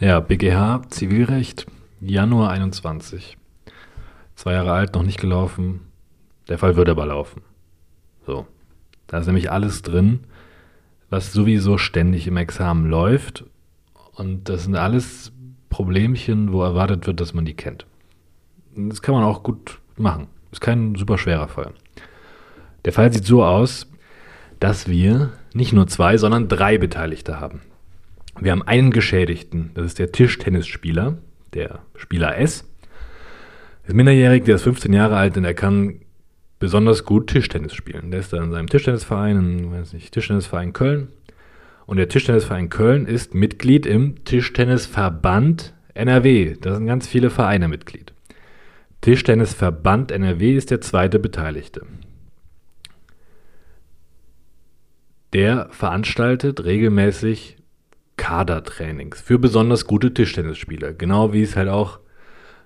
Ja, BGH, Zivilrecht, Januar 21. Zwei Jahre alt, noch nicht gelaufen. Der Fall wird aber laufen. So. Da ist nämlich alles drin, was sowieso ständig im Examen läuft. Und das sind alles Problemchen, wo erwartet wird, dass man die kennt. Das kann man auch gut machen. Ist kein super schwerer Fall. Der Fall sieht so aus, dass wir nicht nur zwei, sondern drei Beteiligte haben. Wir haben einen Geschädigten, das ist der Tischtennisspieler, der Spieler S. Ist minderjährig, der ist 15 Jahre alt und er kann besonders gut Tischtennis spielen. Der ist da in seinem Tischtennisverein, in, weiß nicht, Tischtennisverein Köln. Und der Tischtennisverein Köln ist Mitglied im Tischtennisverband NRW. Da sind ganz viele Vereine Mitglied. Tischtennisverband NRW ist der zweite Beteiligte. Der veranstaltet regelmäßig Kadertrainings für besonders gute Tischtennisspieler. Genau wie es halt auch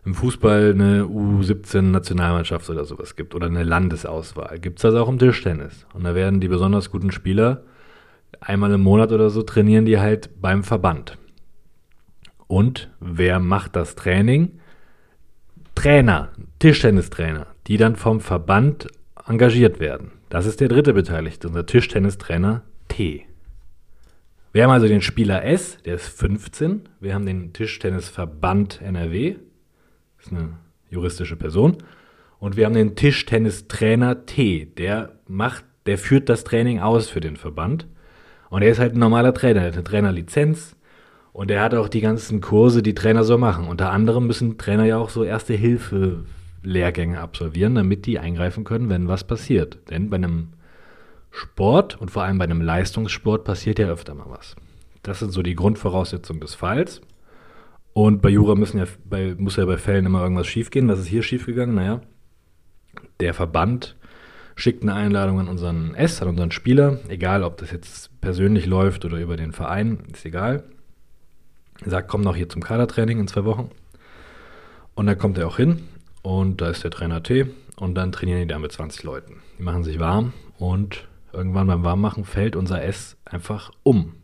im Fußball eine U17-Nationalmannschaft oder sowas gibt oder eine Landesauswahl. Gibt es das auch im Tischtennis. Und da werden die besonders guten Spieler einmal im Monat oder so trainieren die halt beim Verband. Und wer macht das Training? Trainer, Tischtennistrainer, die dann vom Verband engagiert werden. Das ist der dritte Beteiligte, unser Tischtennistrainer T. Wir haben also den Spieler S, der ist 15. Wir haben den Tischtennisverband NRW, das ist eine juristische Person. Und wir haben den Tischtennistrainer T, der macht, der führt das Training aus für den Verband. Und er ist halt ein normaler Trainer, der hat eine Trainerlizenz, und er hat auch die ganzen Kurse, die Trainer so machen. Unter anderem müssen Trainer ja auch so Erste-Hilfe-Lehrgänge absolvieren, damit die eingreifen können, wenn was passiert. Denn bei einem Sport und vor allem bei einem Leistungssport passiert ja öfter mal was. Das sind so die Grundvoraussetzungen des Falls. Und bei Jura müssen ja bei, muss ja bei Fällen immer irgendwas schiefgehen. Was ist hier schiefgegangen? Naja, der Verband schickt eine Einladung an unseren S, an unseren Spieler, egal ob das jetzt persönlich läuft oder über den Verein, ist egal sagt, komm noch hier zum Kadertraining in zwei Wochen. Und dann kommt er auch hin und da ist der Trainer T und dann trainieren die da mit 20 Leuten. Die machen sich warm und irgendwann beim Warmmachen fällt unser S einfach um.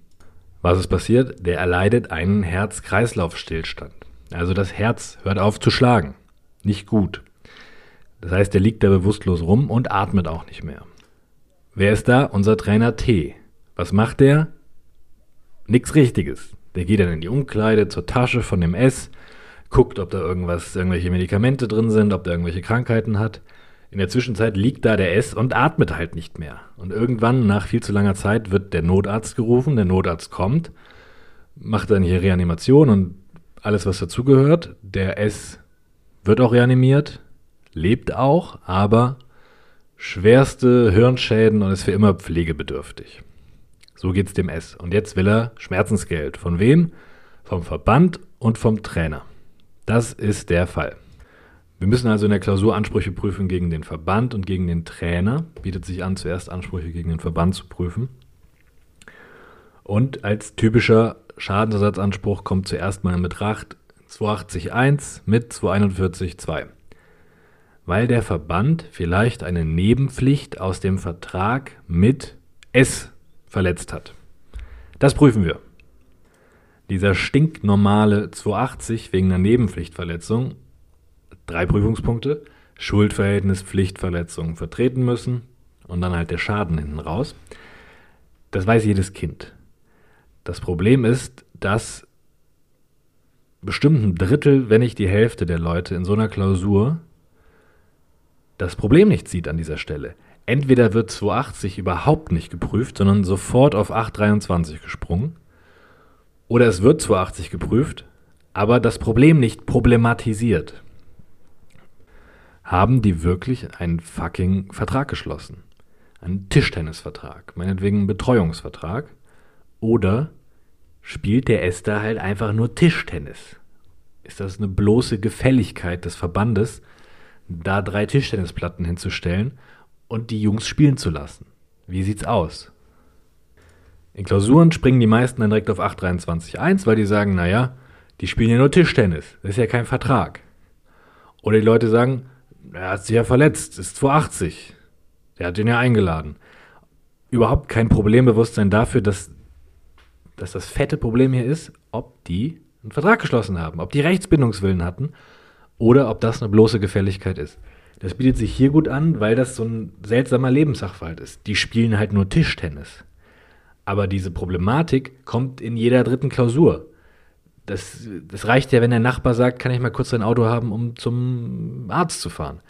Was ist passiert? Der erleidet einen Herz-Kreislauf-Stillstand. Also das Herz hört auf zu schlagen. Nicht gut. Das heißt, der liegt da bewusstlos rum und atmet auch nicht mehr. Wer ist da? Unser Trainer T. Was macht der? Nichts Richtiges. Der geht dann in die Umkleide zur Tasche von dem S, guckt, ob da irgendwas, irgendwelche Medikamente drin sind, ob der irgendwelche Krankheiten hat. In der Zwischenzeit liegt da der S und atmet halt nicht mehr. Und irgendwann, nach viel zu langer Zeit, wird der Notarzt gerufen. Der Notarzt kommt, macht dann hier Reanimation und alles, was dazugehört. Der S wird auch reanimiert, lebt auch, aber schwerste Hirnschäden und ist für immer pflegebedürftig. So geht's dem S. Und jetzt will er Schmerzensgeld. Von wem? Vom Verband und vom Trainer. Das ist der Fall. Wir müssen also in der Klausur Ansprüche prüfen gegen den Verband und gegen den Trainer. Bietet sich an, zuerst Ansprüche gegen den Verband zu prüfen. Und als typischer Schadensersatzanspruch kommt zuerst mal in Betracht 280.1 mit 241.2. Weil der Verband vielleicht eine Nebenpflicht aus dem Vertrag mit S verletzt hat. Das prüfen wir. Dieser stinknormale 280 wegen einer Nebenpflichtverletzung, drei Prüfungspunkte, Schuldverhältnis, Pflichtverletzung vertreten müssen und dann halt der Schaden hinten raus. Das weiß jedes Kind. Das Problem ist, dass bestimmt ein Drittel, wenn nicht die Hälfte der Leute in so einer Klausur das Problem nicht sieht an dieser Stelle entweder wird 280 überhaupt nicht geprüft, sondern sofort auf 823 gesprungen. Oder es wird 280 geprüft, aber das Problem nicht problematisiert. Haben die wirklich einen fucking Vertrag geschlossen? Einen Tischtennisvertrag, meinetwegen einen Betreuungsvertrag? Oder spielt der Esther halt einfach nur Tischtennis? Ist das eine bloße Gefälligkeit des Verbandes, da drei Tischtennisplatten hinzustellen und die Jungs spielen zu lassen. Wie sieht's aus? In Klausuren springen die meisten dann direkt auf 823.1, weil die sagen, naja, die spielen ja nur Tischtennis. Das ist ja kein Vertrag. Oder die Leute sagen, er hat sich ja verletzt, ist 280. Der hat den ja eingeladen. Überhaupt kein Problembewusstsein dafür, dass, dass das fette Problem hier ist, ob die einen Vertrag geschlossen haben, ob die Rechtsbindungswillen hatten oder ob das eine bloße Gefälligkeit ist. Das bietet sich hier gut an, weil das so ein seltsamer Lebenssachverhalt ist. Die spielen halt nur Tischtennis. Aber diese Problematik kommt in jeder dritten Klausur. Das, das reicht ja, wenn der Nachbar sagt, kann ich mal kurz ein Auto haben, um zum Arzt zu fahren.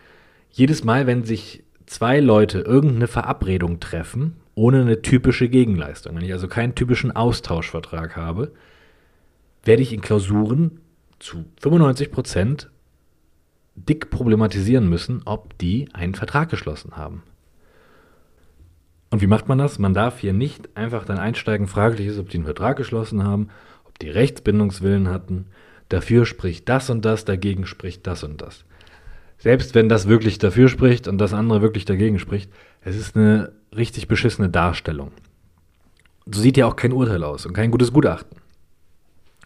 Jedes Mal, wenn sich zwei Leute irgendeine Verabredung treffen, ohne eine typische Gegenleistung, wenn ich also keinen typischen Austauschvertrag habe, werde ich in Klausuren zu 95 Prozent dick problematisieren müssen, ob die einen Vertrag geschlossen haben. Und wie macht man das? Man darf hier nicht einfach dann einsteigen, fraglich ist, ob die einen Vertrag geschlossen haben, die Rechtsbindungswillen hatten. Dafür spricht das und das, dagegen spricht das und das. Selbst wenn das wirklich dafür spricht und das andere wirklich dagegen spricht, es ist eine richtig beschissene Darstellung. So sieht ja auch kein Urteil aus und kein gutes Gutachten.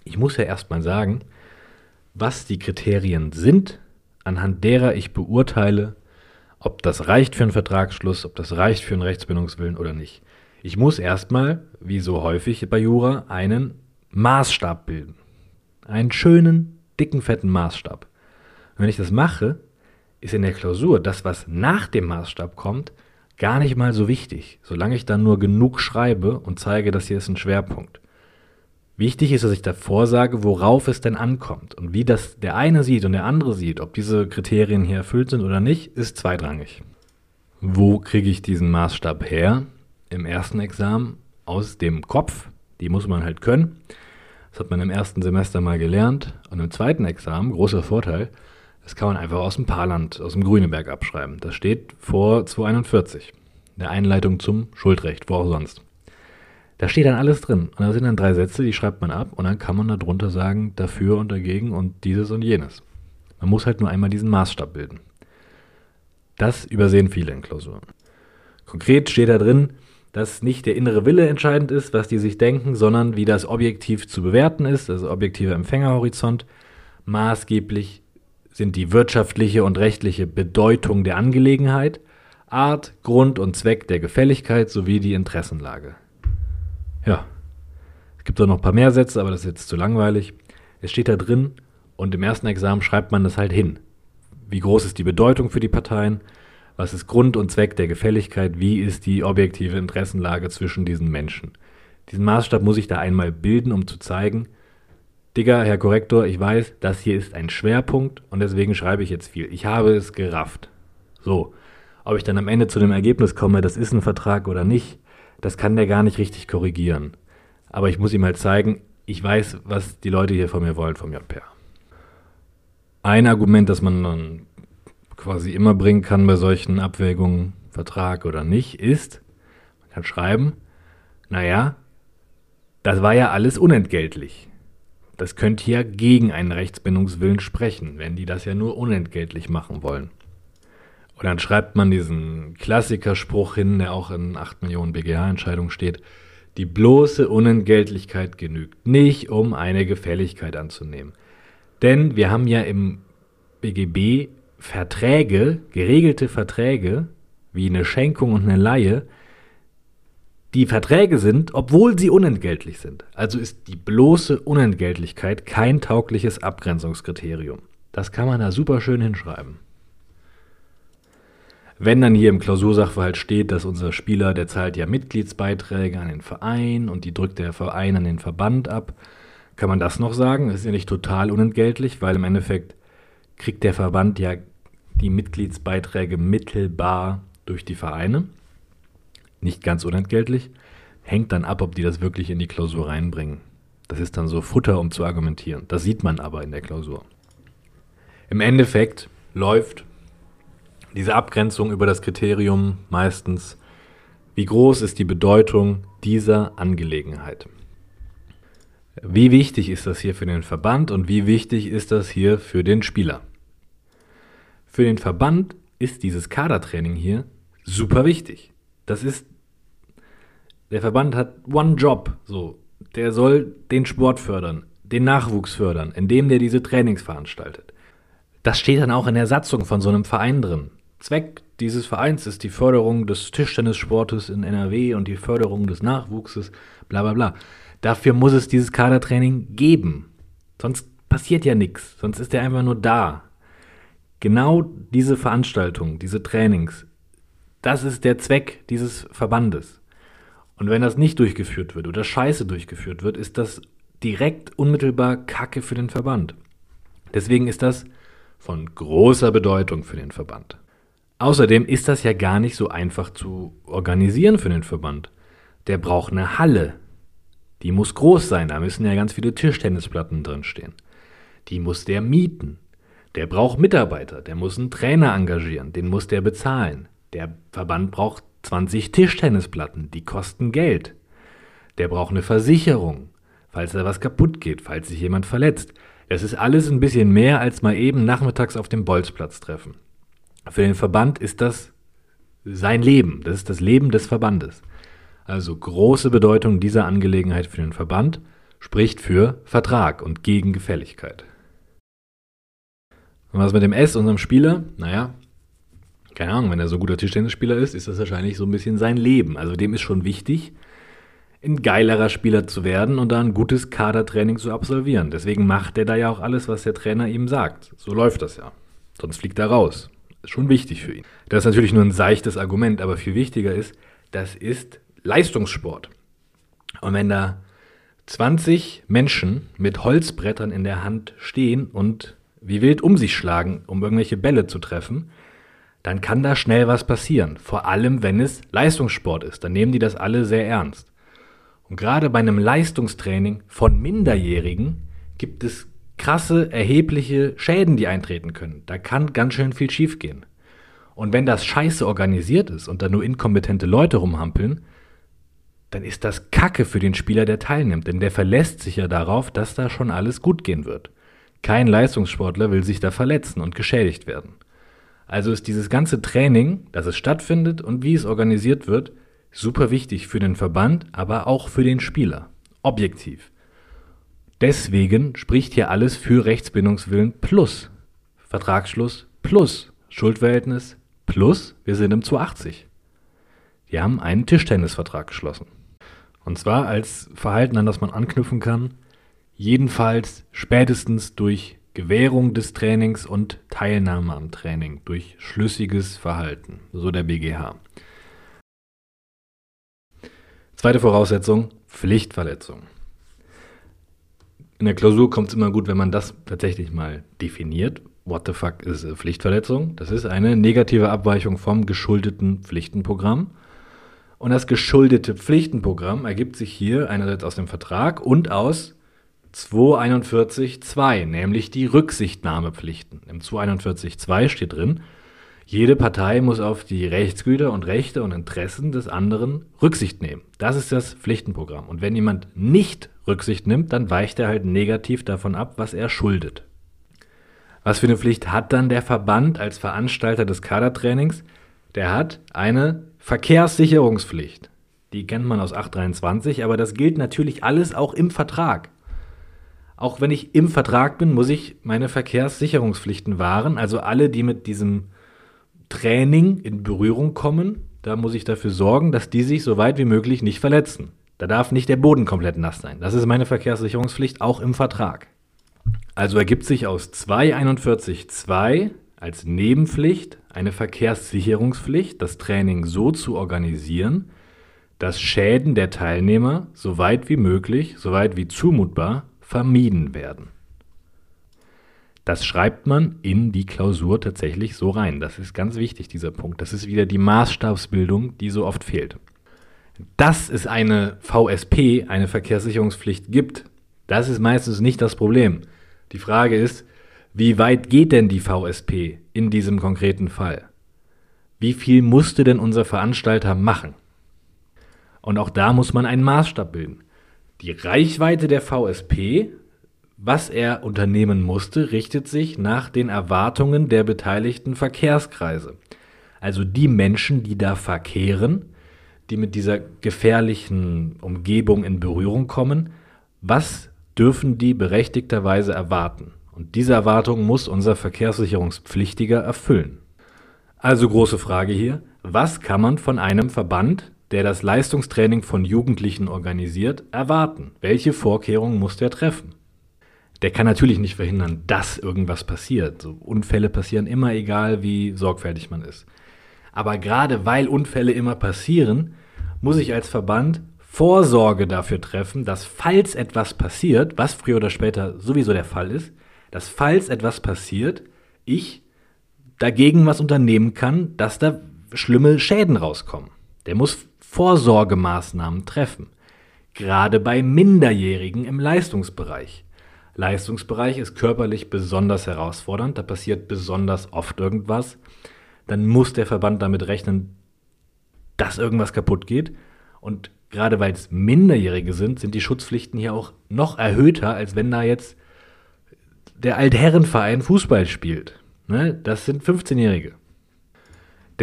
Ich muss ja erstmal sagen, was die Kriterien sind, anhand derer ich beurteile, ob das reicht für einen Vertragsschluss, ob das reicht für einen Rechtsbindungswillen oder nicht. Ich muss erstmal, wie so häufig bei Jura, einen Maßstab bilden. Einen schönen, dicken, fetten Maßstab. Und wenn ich das mache, ist in der Klausur das, was nach dem Maßstab kommt, gar nicht mal so wichtig, solange ich dann nur genug schreibe und zeige, dass hier ist ein Schwerpunkt. Wichtig ist, dass ich davor sage, worauf es denn ankommt. Und wie das der eine sieht und der andere sieht, ob diese Kriterien hier erfüllt sind oder nicht, ist zweitrangig. Wo kriege ich diesen Maßstab her? Im ersten Examen aus dem Kopf. Die muss man halt können. Das hat man im ersten Semester mal gelernt. Und im zweiten Examen, großer Vorteil, das kann man einfach aus dem Paarland, aus dem Grüneberg abschreiben. Das steht vor 241. Der Einleitung zum Schuldrecht, wo auch sonst. Da steht dann alles drin. Und da sind dann drei Sätze, die schreibt man ab und dann kann man darunter sagen, dafür und dagegen und dieses und jenes. Man muss halt nur einmal diesen Maßstab bilden. Das übersehen viele in Klausuren. Konkret steht da drin, dass nicht der innere Wille entscheidend ist, was die sich denken, sondern wie das objektiv zu bewerten ist, also objektiver Empfängerhorizont. Maßgeblich sind die wirtschaftliche und rechtliche Bedeutung der Angelegenheit, Art, Grund und Zweck der Gefälligkeit sowie die Interessenlage. Ja. Es gibt auch noch ein paar mehr Sätze, aber das ist jetzt zu langweilig. Es steht da drin und im ersten Examen schreibt man das halt hin. Wie groß ist die Bedeutung für die Parteien? Was ist Grund und Zweck der Gefälligkeit? Wie ist die objektive Interessenlage zwischen diesen Menschen? Diesen Maßstab muss ich da einmal bilden, um zu zeigen, Digga, Herr Korrektor, ich weiß, das hier ist ein Schwerpunkt und deswegen schreibe ich jetzt viel. Ich habe es gerafft. So. Ob ich dann am Ende zu dem Ergebnis komme, das ist ein Vertrag oder nicht, das kann der gar nicht richtig korrigieren. Aber ich muss ihm halt zeigen, ich weiß, was die Leute hier von mir wollen vom JPR. Ein Argument, das man dann quasi immer bringen kann bei solchen Abwägungen, Vertrag oder nicht, ist, man kann schreiben, naja, das war ja alles unentgeltlich. Das könnte ja gegen einen Rechtsbindungswillen sprechen, wenn die das ja nur unentgeltlich machen wollen. Und dann schreibt man diesen Klassikerspruch hin, der auch in 8 Millionen BGH-Entscheidungen steht. Die bloße Unentgeltlichkeit genügt nicht, um eine Gefälligkeit anzunehmen. Denn wir haben ja im BGB Verträge, geregelte Verträge, wie eine Schenkung und eine Laie, die Verträge sind, obwohl sie unentgeltlich sind. Also ist die bloße Unentgeltlichkeit kein taugliches Abgrenzungskriterium. Das kann man da super schön hinschreiben. Wenn dann hier im Klausursachverhalt steht, dass unser Spieler, der zahlt ja Mitgliedsbeiträge an den Verein und die drückt der Verein an den Verband ab, kann man das noch sagen? Das ist ja nicht total unentgeltlich, weil im Endeffekt kriegt der Verband ja die Mitgliedsbeiträge mittelbar durch die Vereine. Nicht ganz unentgeltlich. Hängt dann ab, ob die das wirklich in die Klausur reinbringen. Das ist dann so Futter, um zu argumentieren. Das sieht man aber in der Klausur. Im Endeffekt läuft diese Abgrenzung über das Kriterium meistens, wie groß ist die Bedeutung dieser Angelegenheit. Wie wichtig ist das hier für den Verband und wie wichtig ist das hier für den Spieler? Für den Verband ist dieses Kadertraining hier super wichtig. Das ist, der Verband hat One Job, so. Der soll den Sport fördern, den Nachwuchs fördern, indem der diese Trainings veranstaltet. Das steht dann auch in der Satzung von so einem Verein drin. Zweck dieses Vereins ist die Förderung des Tischtennissportes in NRW und die Förderung des Nachwuchses, bla bla bla. Dafür muss es dieses Kadertraining geben. Sonst passiert ja nichts. Sonst ist er einfach nur da. Genau diese Veranstaltungen, diese Trainings, das ist der Zweck dieses Verbandes. Und wenn das nicht durchgeführt wird oder scheiße durchgeführt wird, ist das direkt unmittelbar Kacke für den Verband. Deswegen ist das von großer Bedeutung für den Verband. Außerdem ist das ja gar nicht so einfach zu organisieren für den Verband. Der braucht eine Halle. Die muss groß sein, da müssen ja ganz viele Tischtennisplatten drinstehen. Die muss der mieten. Der braucht Mitarbeiter, der muss einen Trainer engagieren, den muss der bezahlen. Der Verband braucht 20 Tischtennisplatten, die kosten Geld. Der braucht eine Versicherung, falls da was kaputt geht, falls sich jemand verletzt. Das ist alles ein bisschen mehr als mal eben nachmittags auf dem Bolzplatz treffen. Für den Verband ist das sein Leben, das ist das Leben des Verbandes. Also große Bedeutung dieser Angelegenheit für den Verband spricht für Vertrag und gegen Gefälligkeit. Und was mit dem S, unserem Spieler? Naja, keine Ahnung, wenn er so guter Tischtennisspieler ist, ist das wahrscheinlich so ein bisschen sein Leben. Also dem ist schon wichtig, ein geilerer Spieler zu werden und da ein gutes Kadertraining zu absolvieren. Deswegen macht er da ja auch alles, was der Trainer ihm sagt. So läuft das ja. Sonst fliegt er raus ist schon wichtig für ihn. Das ist natürlich nur ein seichtes Argument, aber viel wichtiger ist, das ist Leistungssport. Und wenn da 20 Menschen mit Holzbrettern in der Hand stehen und wie wild um sich schlagen, um irgendwelche Bälle zu treffen, dann kann da schnell was passieren. Vor allem, wenn es Leistungssport ist. Dann nehmen die das alle sehr ernst. Und gerade bei einem Leistungstraining von Minderjährigen gibt es krasse, erhebliche Schäden, die eintreten können. Da kann ganz schön viel schiefgehen. Und wenn das scheiße organisiert ist und da nur inkompetente Leute rumhampeln, dann ist das Kacke für den Spieler, der teilnimmt, denn der verlässt sich ja darauf, dass da schon alles gut gehen wird. Kein Leistungssportler will sich da verletzen und geschädigt werden. Also ist dieses ganze Training, dass es stattfindet und wie es organisiert wird, super wichtig für den Verband, aber auch für den Spieler. Objektiv. Deswegen spricht hier alles für Rechtsbindungswillen plus Vertragsschluss plus Schuldverhältnis plus wir sind im 280. Wir haben einen Tischtennisvertrag geschlossen. Und zwar als Verhalten, an das man anknüpfen kann, jedenfalls spätestens durch Gewährung des Trainings und Teilnahme am Training, durch schlüssiges Verhalten, so der BGH. Zweite Voraussetzung, Pflichtverletzung. In der Klausur kommt es immer gut, wenn man das tatsächlich mal definiert. What the fuck ist Pflichtverletzung? Das ist eine negative Abweichung vom geschuldeten Pflichtenprogramm. Und das geschuldete Pflichtenprogramm ergibt sich hier einerseits aus dem Vertrag und aus 241.2, nämlich die Rücksichtnahmepflichten. Im 241.2 steht drin, jede Partei muss auf die Rechtsgüter und Rechte und Interessen des anderen Rücksicht nehmen. Das ist das Pflichtenprogramm. Und wenn jemand nicht Rücksicht nimmt, dann weicht er halt negativ davon ab, was er schuldet. Was für eine Pflicht hat dann der Verband als Veranstalter des Kadertrainings? Der hat eine Verkehrssicherungspflicht. Die kennt man aus 823, aber das gilt natürlich alles auch im Vertrag. Auch wenn ich im Vertrag bin, muss ich meine Verkehrssicherungspflichten wahren. Also alle, die mit diesem Training in Berührung kommen, da muss ich dafür sorgen, dass die sich so weit wie möglich nicht verletzen. Da darf nicht der Boden komplett nass sein. Das ist meine Verkehrssicherungspflicht auch im Vertrag. Also ergibt sich aus 241.2 als Nebenpflicht eine Verkehrssicherungspflicht, das Training so zu organisieren, dass Schäden der Teilnehmer so weit wie möglich, so weit wie zumutbar vermieden werden. Das schreibt man in die Klausur tatsächlich so rein. Das ist ganz wichtig, dieser Punkt. Das ist wieder die Maßstabsbildung, die so oft fehlt. Dass es eine VSP, eine Verkehrssicherungspflicht gibt, das ist meistens nicht das Problem. Die Frage ist, wie weit geht denn die VSP in diesem konkreten Fall? Wie viel musste denn unser Veranstalter machen? Und auch da muss man einen Maßstab bilden. Die Reichweite der VSP, was er unternehmen musste, richtet sich nach den Erwartungen der beteiligten Verkehrskreise. Also die Menschen, die da verkehren, die mit dieser gefährlichen Umgebung in Berührung kommen, was dürfen die berechtigterweise erwarten? Und diese Erwartung muss unser Verkehrssicherungspflichtiger erfüllen. Also große Frage hier, was kann man von einem Verband, der das Leistungstraining von Jugendlichen organisiert, erwarten? Welche Vorkehrungen muss der treffen? der kann natürlich nicht verhindern, dass irgendwas passiert. So, Unfälle passieren immer, egal wie sorgfältig man ist. Aber gerade weil Unfälle immer passieren, muss ich als Verband Vorsorge dafür treffen, dass falls etwas passiert, was früher oder später sowieso der Fall ist, dass falls etwas passiert, ich dagegen was unternehmen kann, dass da schlimme Schäden rauskommen. Der muss Vorsorgemaßnahmen treffen. Gerade bei Minderjährigen im Leistungsbereich. Leistungsbereich ist körperlich besonders herausfordernd, da passiert besonders oft irgendwas. Dann muss der Verband damit rechnen, dass irgendwas kaputt geht. Und gerade weil es Minderjährige sind, sind die Schutzpflichten hier auch noch erhöhter, als wenn da jetzt der Altherrenverein Fußball spielt. Ne? Das sind 15-Jährige.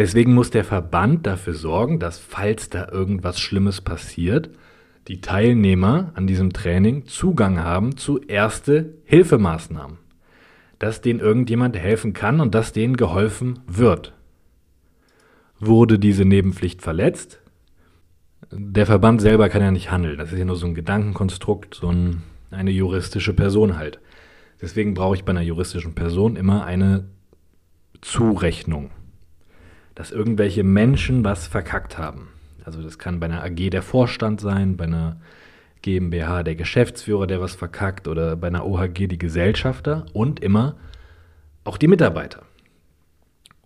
Deswegen muss der Verband dafür sorgen, dass falls da irgendwas Schlimmes passiert, die Teilnehmer an diesem Training Zugang haben zu erste Hilfemaßnahmen. Dass denen irgendjemand helfen kann und dass denen geholfen wird. Wurde diese Nebenpflicht verletzt? Der Verband selber kann ja nicht handeln. Das ist ja nur so ein Gedankenkonstrukt, so ein, eine juristische Person halt. Deswegen brauche ich bei einer juristischen Person immer eine Zurechnung. Dass irgendwelche Menschen was verkackt haben. Also das kann bei einer AG der Vorstand sein, bei einer GmbH der Geschäftsführer, der was verkackt oder bei einer OHG die Gesellschafter und immer auch die Mitarbeiter.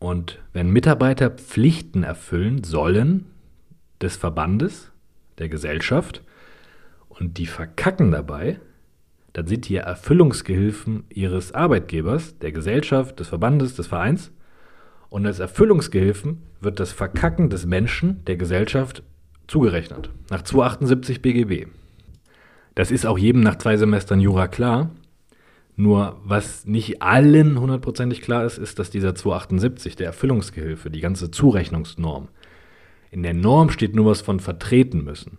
Und wenn Mitarbeiter Pflichten erfüllen sollen des Verbandes, der Gesellschaft und die verkacken dabei, dann sind die Erfüllungsgehilfen ihres Arbeitgebers, der Gesellschaft, des Verbandes, des Vereins. Und als Erfüllungsgehilfen wird das Verkacken des Menschen, der Gesellschaft, zugerechnet. Nach 278 BGB. Das ist auch jedem nach zwei Semestern Jura klar. Nur was nicht allen hundertprozentig klar ist, ist, dass dieser 278, der Erfüllungsgehilfe, die ganze Zurechnungsnorm, in der Norm steht nur was von vertreten müssen.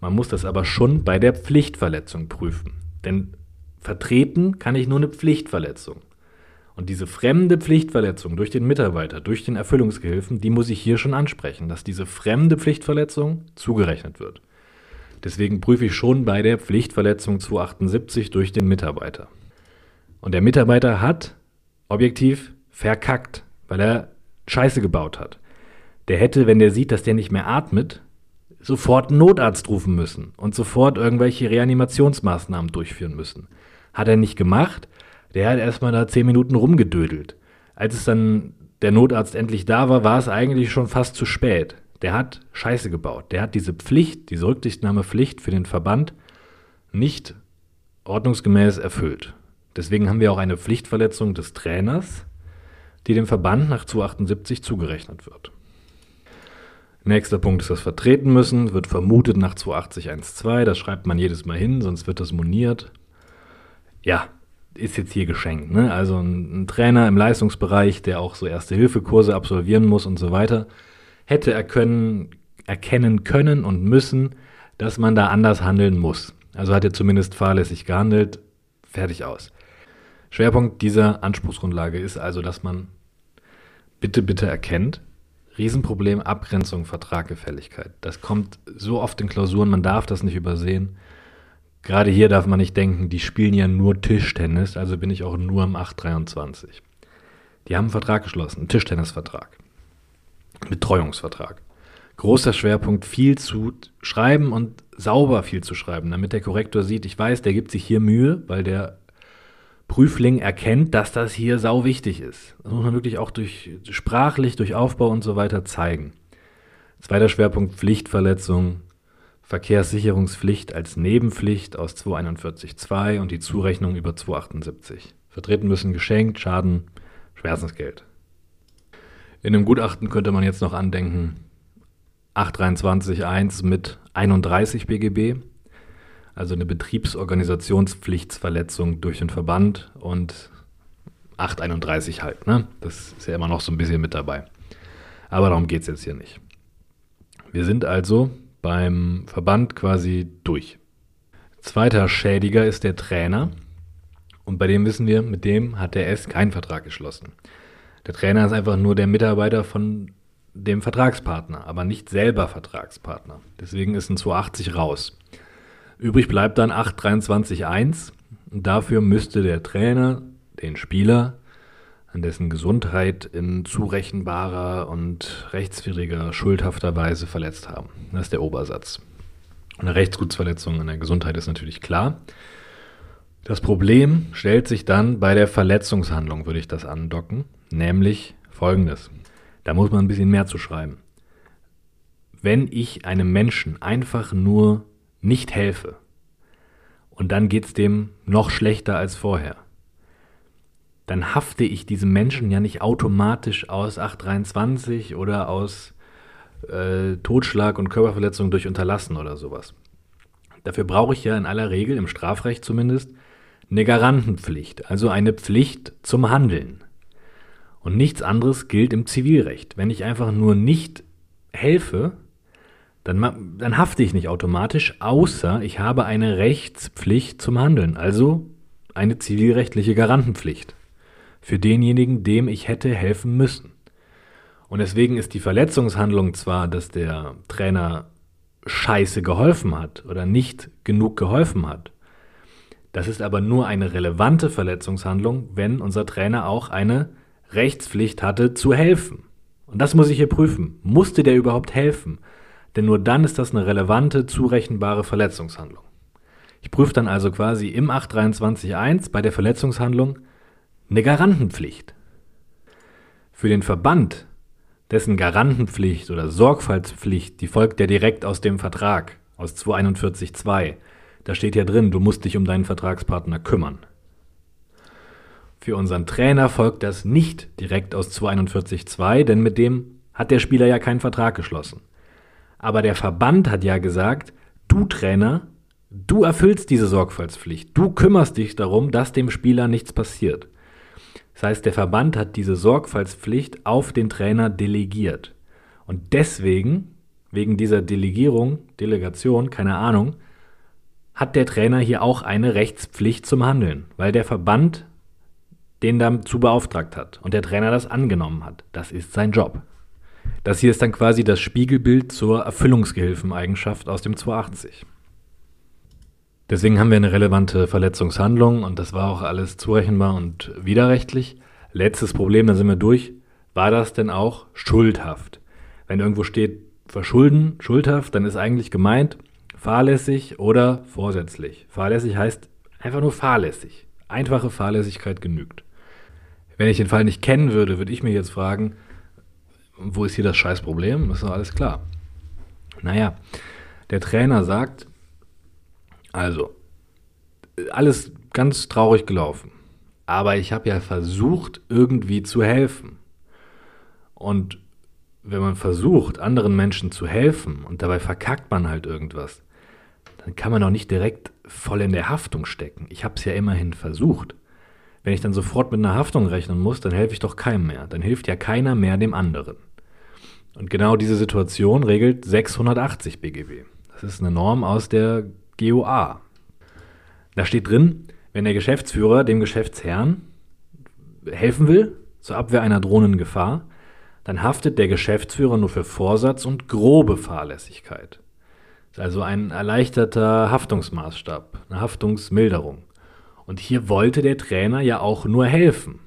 Man muss das aber schon bei der Pflichtverletzung prüfen. Denn vertreten kann ich nur eine Pflichtverletzung. Und diese fremde Pflichtverletzung durch den Mitarbeiter, durch den Erfüllungsgehilfen, die muss ich hier schon ansprechen, dass diese fremde Pflichtverletzung zugerechnet wird. Deswegen prüfe ich schon bei der Pflichtverletzung 278 durch den Mitarbeiter. Und der Mitarbeiter hat objektiv verkackt, weil er Scheiße gebaut hat. Der hätte, wenn der sieht, dass der nicht mehr atmet, sofort einen Notarzt rufen müssen und sofort irgendwelche Reanimationsmaßnahmen durchführen müssen. Hat er nicht gemacht. Der hat erstmal da zehn Minuten rumgedödelt. Als es dann der Notarzt endlich da war, war es eigentlich schon fast zu spät. Der hat Scheiße gebaut. Der hat diese Pflicht, diese Rücksichtnahmepflicht für den Verband nicht ordnungsgemäß erfüllt. Deswegen haben wir auch eine Pflichtverletzung des Trainers, die dem Verband nach 278 zugerechnet wird. Nächster Punkt ist das Vertreten müssen, wird vermutet nach 28012, das schreibt man jedes Mal hin, sonst wird das moniert. Ja, ist jetzt hier geschenkt. Ne? Also ein, ein Trainer im Leistungsbereich, der auch so Erste-Hilfe-Kurse absolvieren muss und so weiter, hätte erkennen, erkennen können und müssen, dass man da anders handeln muss. Also hat er zumindest fahrlässig gehandelt, fertig aus. Schwerpunkt dieser Anspruchsgrundlage ist also, dass man bitte, bitte erkennt, Riesenproblem, Abgrenzung, Vertrag, Gefälligkeit. Das kommt so oft in Klausuren, man darf das nicht übersehen. Gerade hier darf man nicht denken, die spielen ja nur Tischtennis, also bin ich auch nur im 823. Die haben einen Vertrag geschlossen, einen Tischtennisvertrag. Betreuungsvertrag. Großer Schwerpunkt, viel zu schreiben und sauber viel zu schreiben, damit der Korrektor sieht, ich weiß, der gibt sich hier Mühe, weil der Prüfling erkennt, dass das hier sau wichtig ist. Das muss man wirklich auch durch sprachlich, durch Aufbau und so weiter zeigen. Zweiter Schwerpunkt Pflichtverletzung, Verkehrssicherungspflicht als Nebenpflicht aus 241.2 und die Zurechnung über 278. Vertreten müssen geschenkt, Schaden, Schmerzensgeld. In dem Gutachten könnte man jetzt noch andenken 823.1 mit 31 BGB, also eine Betriebsorganisationspflichtsverletzung durch den Verband und 831 halt. Ne? Das ist ja immer noch so ein bisschen mit dabei. Aber darum geht es jetzt hier nicht. Wir sind also beim Verband quasi durch. Zweiter Schädiger ist der Trainer. Und bei dem wissen wir, mit dem hat der S keinen Vertrag geschlossen. Der Trainer ist einfach nur der Mitarbeiter von dem Vertragspartner, aber nicht selber Vertragspartner. Deswegen ist ein 280 raus. Übrig bleibt dann 823.1 Und dafür müsste der Trainer den Spieler an dessen Gesundheit in zurechenbarer und rechtswidriger, schuldhafter Weise verletzt haben. Das ist der Obersatz. Eine Rechtsgutsverletzung an der Gesundheit ist natürlich klar. Das Problem stellt sich dann bei der Verletzungshandlung, würde ich das andocken, nämlich folgendes. Da muss man ein bisschen mehr zu schreiben. Wenn ich einem Menschen einfach nur nicht helfe und dann geht es dem noch schlechter als vorher, dann hafte ich diesem Menschen ja nicht automatisch aus 823 oder aus äh, Totschlag und Körperverletzung durch Unterlassen oder sowas. Dafür brauche ich ja in aller Regel, im Strafrecht zumindest, eine Garantenpflicht, also eine Pflicht zum Handeln. Und nichts anderes gilt im Zivilrecht. Wenn ich einfach nur nicht helfe, dann, dann hafte ich nicht automatisch, außer ich habe eine Rechtspflicht zum Handeln, also eine zivilrechtliche Garantenpflicht für denjenigen, dem ich hätte helfen müssen. Und deswegen ist die Verletzungshandlung zwar, dass der Trainer scheiße geholfen hat oder nicht genug geholfen hat. Das ist aber nur eine relevante Verletzungshandlung, wenn unser Trainer auch eine Rechtspflicht hatte zu helfen. Und das muss ich hier prüfen. Musste der überhaupt helfen? Denn nur dann ist das eine relevante, zurechenbare Verletzungshandlung. Ich prüfe dann also quasi im 823.1 bei der Verletzungshandlung, eine Garantenpflicht. Für den Verband, dessen Garantenpflicht oder Sorgfaltspflicht, die folgt ja direkt aus dem Vertrag, aus 241.2. Da steht ja drin, du musst dich um deinen Vertragspartner kümmern. Für unseren Trainer folgt das nicht direkt aus 241.2, denn mit dem hat der Spieler ja keinen Vertrag geschlossen. Aber der Verband hat ja gesagt, du Trainer, du erfüllst diese Sorgfaltspflicht. Du kümmerst dich darum, dass dem Spieler nichts passiert. Das heißt, der Verband hat diese Sorgfaltspflicht auf den Trainer delegiert. Und deswegen, wegen dieser Delegierung, Delegation, keine Ahnung, hat der Trainer hier auch eine Rechtspflicht zum Handeln, weil der Verband den dazu beauftragt hat und der Trainer das angenommen hat. Das ist sein Job. Das hier ist dann quasi das Spiegelbild zur Erfüllungsgehilfeneigenschaft aus dem 280. Deswegen haben wir eine relevante Verletzungshandlung und das war auch alles zurechenbar und widerrechtlich. Letztes Problem, da sind wir durch. War das denn auch schuldhaft? Wenn irgendwo steht verschulden, schuldhaft, dann ist eigentlich gemeint fahrlässig oder vorsätzlich. Fahrlässig heißt einfach nur fahrlässig. Einfache Fahrlässigkeit genügt. Wenn ich den Fall nicht kennen würde, würde ich mir jetzt fragen, wo ist hier das Scheißproblem? ist doch alles klar. Naja, der Trainer sagt, also, alles ganz traurig gelaufen. Aber ich habe ja versucht, irgendwie zu helfen. Und wenn man versucht, anderen Menschen zu helfen und dabei verkackt man halt irgendwas, dann kann man auch nicht direkt voll in der Haftung stecken. Ich habe es ja immerhin versucht. Wenn ich dann sofort mit einer Haftung rechnen muss, dann helfe ich doch keinem mehr. Dann hilft ja keiner mehr dem anderen. Und genau diese Situation regelt 680 BGB. Das ist eine Norm aus der GOA. Da steht drin, wenn der Geschäftsführer dem Geschäftsherrn helfen will zur Abwehr einer drohenden Gefahr, dann haftet der Geschäftsführer nur für Vorsatz und grobe Fahrlässigkeit. Das ist also ein erleichterter Haftungsmaßstab, eine Haftungsmilderung. Und hier wollte der Trainer ja auch nur helfen.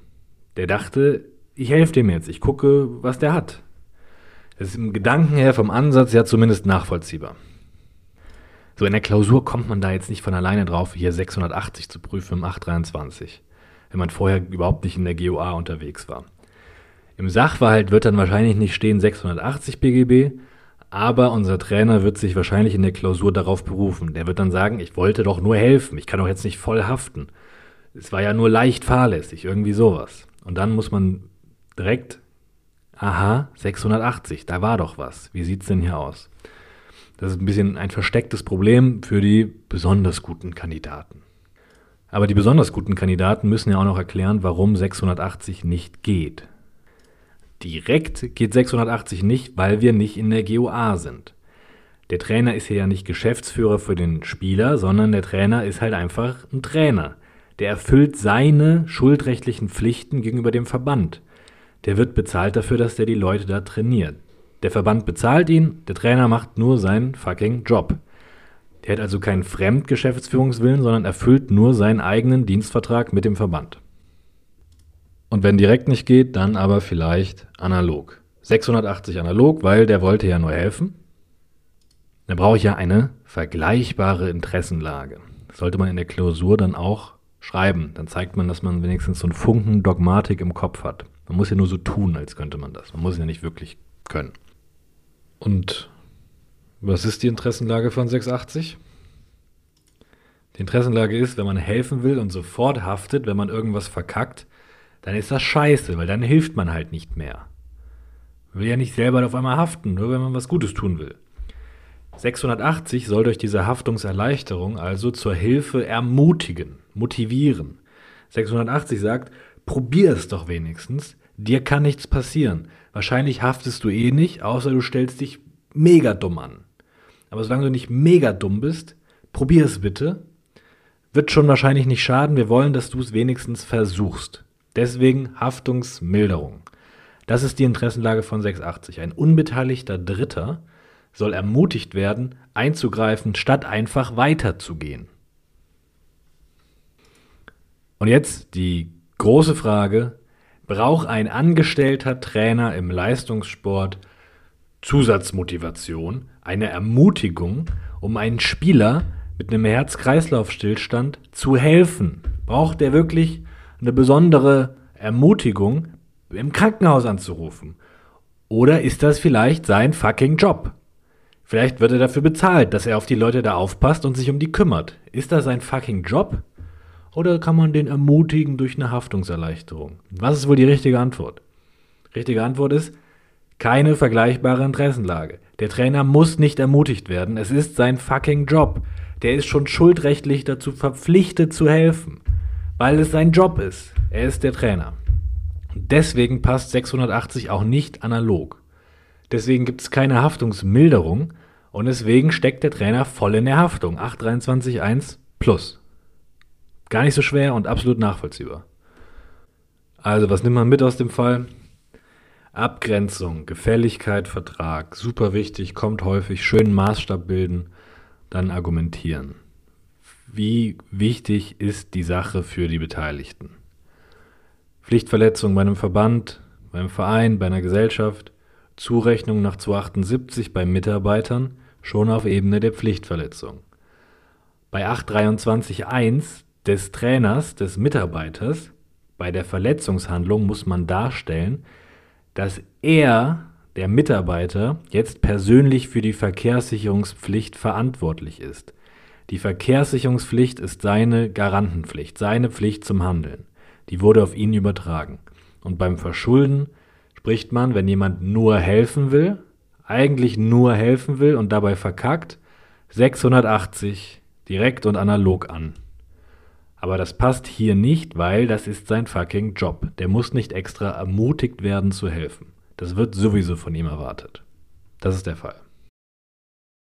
Der dachte, ich helfe dem jetzt, ich gucke, was der hat. Das ist im Gedanken her vom Ansatz ja zumindest nachvollziehbar. So in der Klausur kommt man da jetzt nicht von alleine drauf, hier 680 zu prüfen im 823, wenn man vorher überhaupt nicht in der GOA unterwegs war. Im Sachverhalt wird dann wahrscheinlich nicht stehen 680 BGB, aber unser Trainer wird sich wahrscheinlich in der Klausur darauf berufen. Der wird dann sagen, ich wollte doch nur helfen, ich kann doch jetzt nicht voll haften. Es war ja nur leicht fahrlässig, irgendwie sowas. Und dann muss man direkt, aha, 680, da war doch was. Wie sieht's denn hier aus? Das ist ein bisschen ein verstecktes Problem für die besonders guten Kandidaten. Aber die besonders guten Kandidaten müssen ja auch noch erklären, warum 680 nicht geht. Direkt geht 680 nicht, weil wir nicht in der GOA sind. Der Trainer ist hier ja nicht Geschäftsführer für den Spieler, sondern der Trainer ist halt einfach ein Trainer. Der erfüllt seine schuldrechtlichen Pflichten gegenüber dem Verband. Der wird bezahlt dafür, dass der die Leute da trainiert. Der Verband bezahlt ihn, der Trainer macht nur seinen fucking Job. Der hat also keinen Fremdgeschäftsführungswillen, sondern erfüllt nur seinen eigenen Dienstvertrag mit dem Verband. Und wenn direkt nicht geht, dann aber vielleicht analog. 680 analog, weil der wollte ja nur helfen. Da brauche ich ja eine vergleichbare Interessenlage. Das sollte man in der Klausur dann auch schreiben. Dann zeigt man, dass man wenigstens so einen Funken Dogmatik im Kopf hat. Man muss ja nur so tun, als könnte man das. Man muss ja nicht wirklich können. Und was ist die Interessenlage von 680? Die Interessenlage ist, wenn man helfen will und sofort haftet, wenn man irgendwas verkackt, dann ist das scheiße, weil dann hilft man halt nicht mehr. Man will ja nicht selber auf einmal haften, nur wenn man was Gutes tun will. 680 soll durch diese Haftungserleichterung also zur Hilfe ermutigen, motivieren. 680 sagt, probier es doch wenigstens, dir kann nichts passieren. Wahrscheinlich haftest du eh nicht, außer du stellst dich mega dumm an. Aber solange du nicht mega dumm bist, probier es bitte. Wird schon wahrscheinlich nicht schaden, wir wollen, dass du es wenigstens versuchst. Deswegen Haftungsmilderung. Das ist die Interessenlage von 680. Ein unbeteiligter Dritter soll ermutigt werden, einzugreifen, statt einfach weiterzugehen. Und jetzt die große Frage, braucht ein angestellter Trainer im Leistungssport Zusatzmotivation, eine Ermutigung, um einen Spieler mit einem Herz-Kreislauf-Stillstand zu helfen? Braucht er wirklich eine besondere Ermutigung, im Krankenhaus anzurufen? Oder ist das vielleicht sein fucking Job? Vielleicht wird er dafür bezahlt, dass er auf die Leute da aufpasst und sich um die kümmert. Ist das sein fucking Job? Oder kann man den ermutigen durch eine Haftungserleichterung? Was ist wohl die richtige Antwort? Richtige Antwort ist, keine vergleichbare Interessenlage. Der Trainer muss nicht ermutigt werden. Es ist sein fucking Job. Der ist schon schuldrechtlich dazu verpflichtet zu helfen, weil es sein Job ist. Er ist der Trainer. Deswegen passt 680 auch nicht analog. Deswegen gibt es keine Haftungsmilderung und deswegen steckt der Trainer voll in der Haftung. 823.1 plus. Gar nicht so schwer und absolut nachvollziehbar. Also, was nimmt man mit aus dem Fall? Abgrenzung, Gefälligkeit, Vertrag, super wichtig, kommt häufig, schönen Maßstab bilden, dann argumentieren. Wie wichtig ist die Sache für die Beteiligten? Pflichtverletzung bei einem Verband, beim Verein, bei einer Gesellschaft, Zurechnung nach 278 bei Mitarbeitern schon auf Ebene der Pflichtverletzung. Bei 823.1 des Trainers, des Mitarbeiters, bei der Verletzungshandlung muss man darstellen, dass er, der Mitarbeiter, jetzt persönlich für die Verkehrssicherungspflicht verantwortlich ist. Die Verkehrssicherungspflicht ist seine Garantenpflicht, seine Pflicht zum Handeln. Die wurde auf ihn übertragen. Und beim Verschulden spricht man, wenn jemand nur helfen will, eigentlich nur helfen will und dabei verkackt, 680 direkt und analog an. Aber das passt hier nicht, weil das ist sein fucking Job. Der muss nicht extra ermutigt werden zu helfen. Das wird sowieso von ihm erwartet. Das ist der Fall.